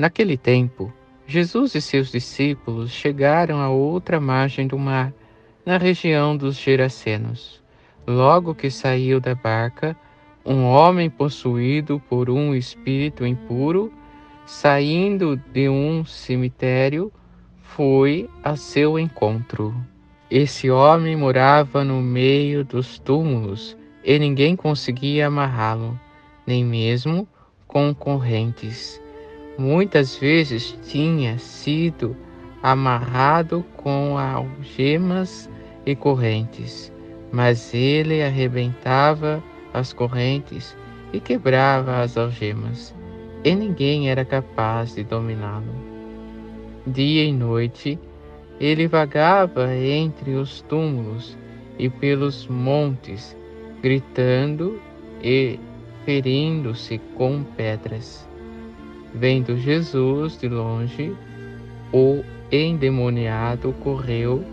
Naquele tempo, Jesus e seus discípulos chegaram à outra margem do mar, na região dos Gerasenos. Logo que saiu da barca, um homem possuído por um espírito impuro, saindo de um cemitério, foi a seu encontro. Esse homem morava no meio dos túmulos e ninguém conseguia amarrá-lo, nem mesmo com correntes muitas vezes tinha sido amarrado com algemas e correntes, mas ele arrebentava as correntes e quebrava as algemas, e ninguém era capaz de dominá-lo. Dia e noite ele vagava entre os túmulos e pelos montes, gritando e ferindo-se com pedras. Vendo Jesus de longe, o endemoniado correu,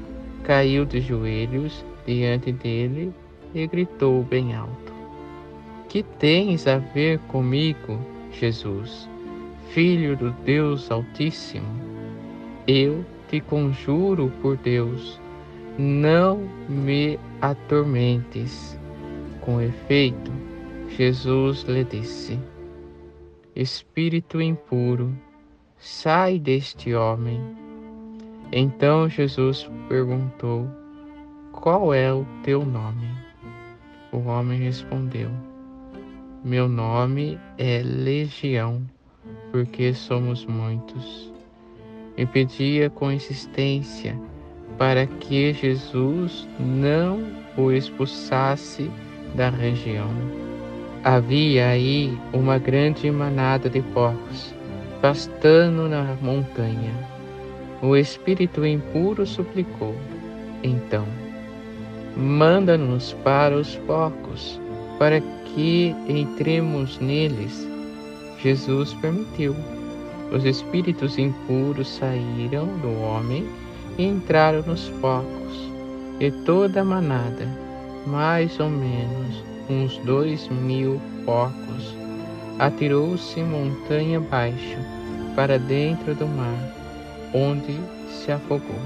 caiu de joelhos diante dele e gritou bem alto: Que tens a ver comigo, Jesus, Filho do Deus Altíssimo? Eu te conjuro por Deus, não me atormentes. Com efeito, Jesus lhe disse: Espírito impuro, sai deste homem. Então Jesus perguntou: Qual é o teu nome? O homem respondeu: Meu nome é Legião, porque somos muitos. E pedia com insistência para que Jesus não o expulsasse da região. Havia aí uma grande manada de porcos, pastando na montanha. O espírito impuro suplicou: Então, manda-nos para os porcos, para que entremos neles. Jesus permitiu. Os espíritos impuros saíram do homem e entraram nos porcos, e toda a manada, mais ou menos uns dois mil porcos, atirou-se montanha abaixo para dentro do mar, onde se afogou.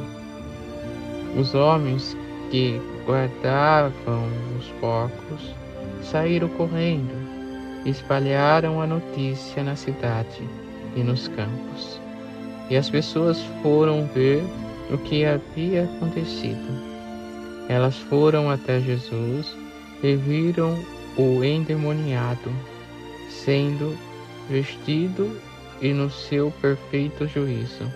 Os homens que guardavam os porcos saíram correndo, espalharam a notícia na cidade e nos campos. E as pessoas foram ver o que havia acontecido. Elas foram até Jesus e viram o endemoniado sendo vestido e no seu perfeito juízo,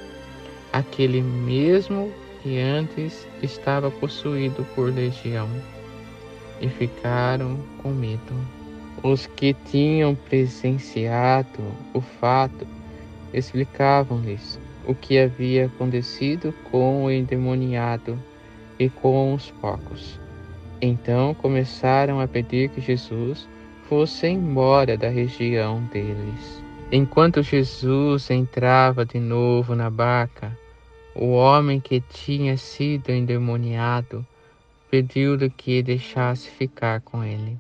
aquele mesmo que antes estava possuído por legião, e ficaram com medo. Os que tinham presenciado o fato explicavam-lhes o que havia acontecido com o endemoniado e com os porcos. Então começaram a pedir que Jesus fosse embora da região deles. Enquanto Jesus entrava de novo na barca, o homem que tinha sido endemoniado pediu-lhe que deixasse ficar com ele.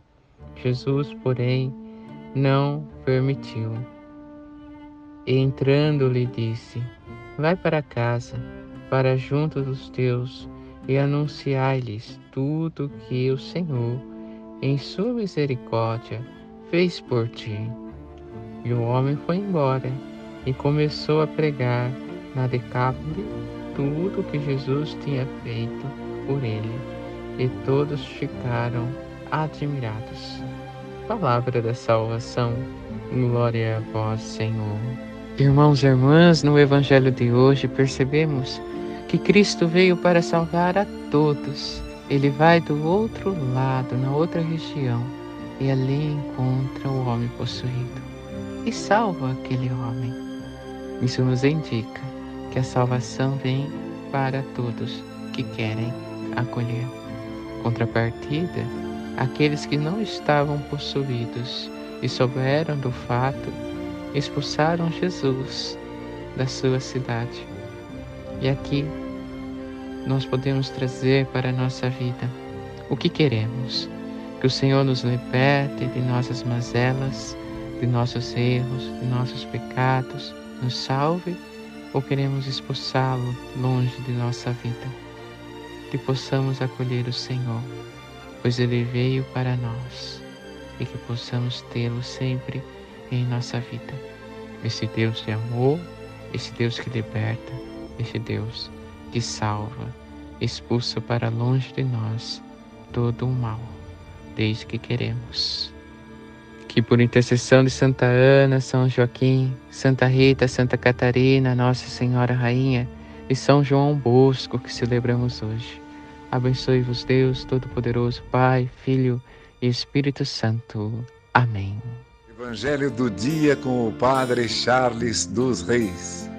Jesus, porém, não permitiu. Entrando lhe disse: Vai para casa, para junto dos teus e anunciai-lhes tudo que o Senhor, em sua misericórdia, fez por ti. E o homem foi embora e começou a pregar na Decápole tudo que Jesus tinha feito por ele, e todos ficaram admirados. Palavra da salvação, glória a vós, Senhor. Irmãos e irmãs, no Evangelho de hoje percebemos que Cristo veio para salvar a todos. Ele vai do outro lado, na outra região, e ali encontra o homem possuído e salva aquele homem. Isso nos indica que a salvação vem para todos que querem acolher. Contrapartida, aqueles que não estavam possuídos e souberam do fato, expulsaram Jesus da sua cidade. E aqui nós podemos trazer para a nossa vida o que queremos. Que o Senhor nos liberte de nossas mazelas, de nossos erros, de nossos pecados, nos salve ou queremos expulsá-lo longe de nossa vida. Que possamos acolher o Senhor, pois ele veio para nós e que possamos tê-lo sempre em nossa vida. Esse Deus de amor, esse Deus que liberta, esse Deus que salva, expulsa para longe de nós todo o mal, desde que queremos. Que por intercessão de Santa Ana, São Joaquim, Santa Rita, Santa Catarina, Nossa Senhora Rainha e São João Bosco que celebramos hoje. Abençoe-vos Deus Todo-Poderoso, Pai, Filho e Espírito Santo. Amém. Evangelho do dia com o Padre Charles dos Reis.